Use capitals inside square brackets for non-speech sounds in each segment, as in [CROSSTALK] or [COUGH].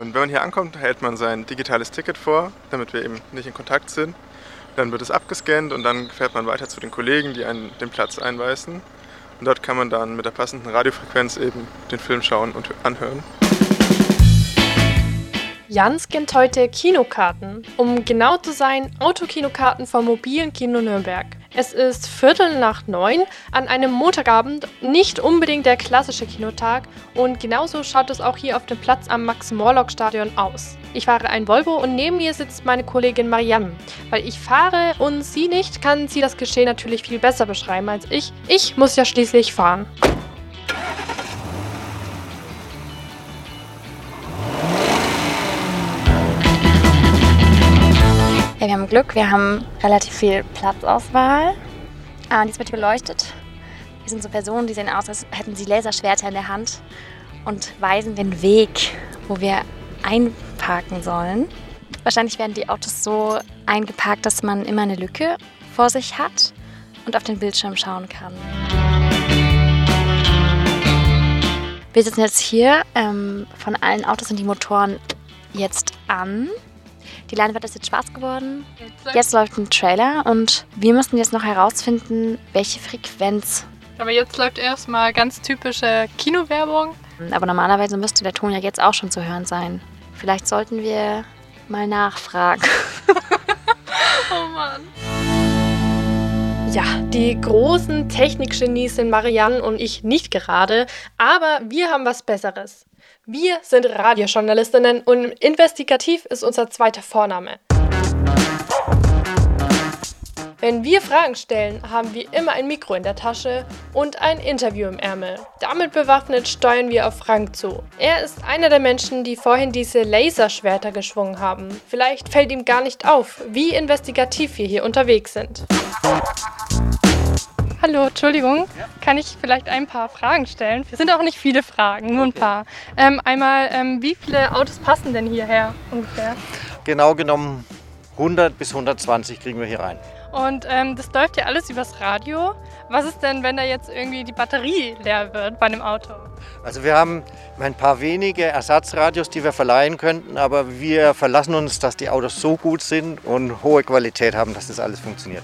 Und wenn man hier ankommt, hält man sein digitales Ticket vor, damit wir eben nicht in Kontakt sind. Dann wird es abgescannt und dann fährt man weiter zu den Kollegen, die einen den Platz einweisen. Und dort kann man dann mit der passenden Radiofrequenz eben den Film schauen und anhören. Jan scannt heute Kinokarten. Um genau zu sein, Autokinokarten vom mobilen Kino Nürnberg. Es ist Viertel nach neun an einem Montagabend, nicht unbedingt der klassische Kinotag und genauso schaut es auch hier auf dem Platz am Max-Morlock-Stadion aus. Ich fahre ein Volvo und neben mir sitzt meine Kollegin Marianne. Weil ich fahre und sie nicht, kann sie das Geschehen natürlich viel besser beschreiben als ich. Ich muss ja schließlich fahren. Ja, wir haben Glück, wir haben relativ viel Platzauswahl. Ah, und wird beleuchtet. Wir sind so Personen, die sehen aus, als hätten sie Laserschwerter in der Hand und weisen den Weg, wo wir einparken sollen. Wahrscheinlich werden die Autos so eingeparkt, dass man immer eine Lücke vor sich hat und auf den Bildschirm schauen kann. Wir sitzen jetzt hier. Ähm, von allen Autos sind die Motoren jetzt an. Die Leinwand ist jetzt schwarz geworden. Jetzt läuft ein Trailer und wir müssen jetzt noch herausfinden, welche Frequenz. Aber jetzt läuft erstmal ganz typische Kinowerbung. Aber normalerweise müsste der Ton ja jetzt auch schon zu hören sein. Vielleicht sollten wir mal nachfragen. [LAUGHS] oh Mann. Ja, die großen Technikgenies sind Marianne und ich nicht gerade, aber wir haben was Besseres. Wir sind Radiojournalistinnen und investigativ ist unser zweiter Vorname. Wenn wir Fragen stellen, haben wir immer ein Mikro in der Tasche und ein Interview im Ärmel. Damit bewaffnet steuern wir auf Frank zu. Er ist einer der Menschen, die vorhin diese Laserschwerter geschwungen haben. Vielleicht fällt ihm gar nicht auf, wie investigativ wir hier unterwegs sind. Hallo, Entschuldigung. Ja? Kann ich vielleicht ein paar Fragen stellen? Es sind auch nicht viele Fragen, nur ein paar. Ähm, einmal, ähm, wie viele Autos passen denn hierher ungefähr? Genau genommen 100 bis 120 kriegen wir hier rein. Und ähm, das läuft ja alles übers Radio. Was ist denn, wenn da jetzt irgendwie die Batterie leer wird bei einem Auto? Also wir haben ein paar wenige Ersatzradios, die wir verleihen könnten, aber wir verlassen uns, dass die Autos so gut sind und hohe Qualität haben, dass das alles funktioniert.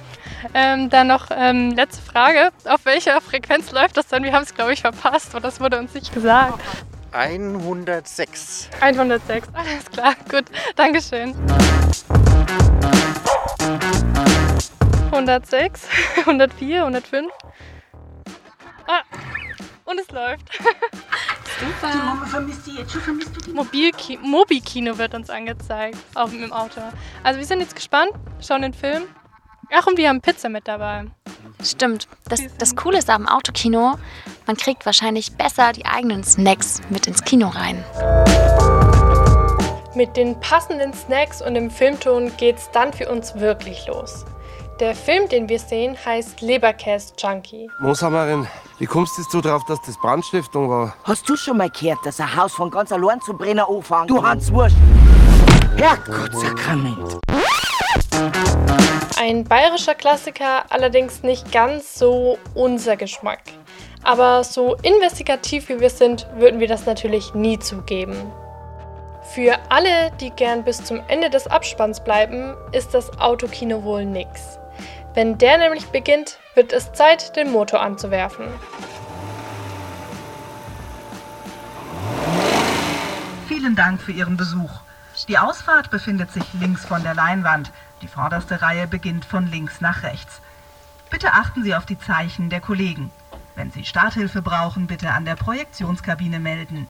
Ähm, dann noch ähm, letzte Frage. Auf welcher Frequenz läuft das denn? Wir haben es, glaube ich, verpasst, weil das wurde uns nicht gesagt. 106. 106, [LAUGHS] alles klar, gut, Dankeschön. 106, 104, 105. Ah, und es läuft. [LAUGHS] Super. Die Mama vermisst die jetzt schon. Vermisst du die? Mobilki Mobi-Kino wird uns angezeigt auf dem Auto. Also wir sind jetzt gespannt, schauen den Film. Ach, und wir haben Pizza mit dabei. Stimmt. Das, das Coole ist am Autokino, man kriegt wahrscheinlich besser die eigenen Snacks mit ins Kino rein. Mit den passenden Snacks und dem Filmton geht's dann für uns wirklich los. Der Film, den wir sehen, heißt Leberkäse Junkie. Moshammerin, wie kommst du drauf, dass das Brandstiftung war? Hast du schon mal gehört, dass ein Haus von ganz allein zu brennen anfängt? Du Hans Wurst! Herrgott, Sakrament! Ein bayerischer Klassiker, allerdings nicht ganz so unser Geschmack. Aber so investigativ wie wir sind, würden wir das natürlich nie zugeben. Für alle, die gern bis zum Ende des Abspanns bleiben, ist das Autokino wohl nix. Wenn der nämlich beginnt, wird es Zeit, den Motor anzuwerfen. Vielen Dank für Ihren Besuch. Die Ausfahrt befindet sich links von der Leinwand. Die vorderste Reihe beginnt von links nach rechts. Bitte achten Sie auf die Zeichen der Kollegen. Wenn Sie Starthilfe brauchen, bitte an der Projektionskabine melden.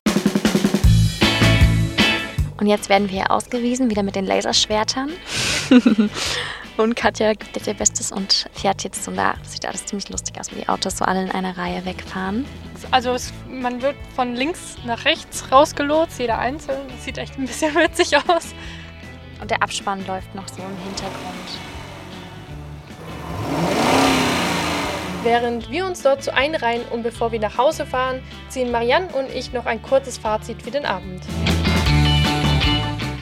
Und jetzt werden wir ausgewiesen, wieder mit den Laserschwertern. [LAUGHS] und Katja gibt jetzt ihr Bestes und fährt jetzt so da. Das sieht alles ziemlich lustig aus, wie die Autos so alle in einer Reihe wegfahren. Also es, man wird von links nach rechts rausgelotst, jeder einzeln. Das sieht echt ein bisschen [LAUGHS] witzig aus. Und der Abspann läuft noch so im Hintergrund. Während wir uns dort so einreihen und bevor wir nach Hause fahren, ziehen Marianne und ich noch ein kurzes Fazit für den Abend.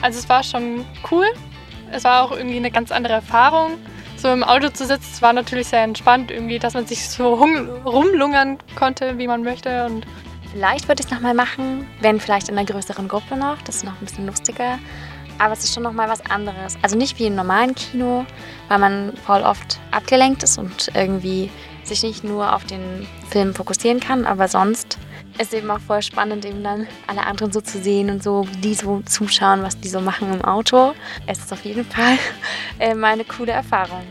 Also es war schon cool. Es war auch irgendwie eine ganz andere Erfahrung. So im Auto zu sitzen, es war natürlich sehr entspannt, irgendwie, dass man sich so rumlungern konnte, wie man möchte. Und Vielleicht würde ich es nochmal machen, wenn vielleicht in einer größeren Gruppe noch. Das ist noch ein bisschen lustiger. Aber es ist schon nochmal was anderes. Also nicht wie im normalen Kino, weil man voll oft abgelenkt ist und irgendwie sich nicht nur auf den Film fokussieren kann, aber sonst ist eben auch voll spannend, eben dann alle anderen so zu sehen und so, wie die so zuschauen, was die so machen im Auto. Es ist auf jeden Fall äh, eine coole Erfahrung.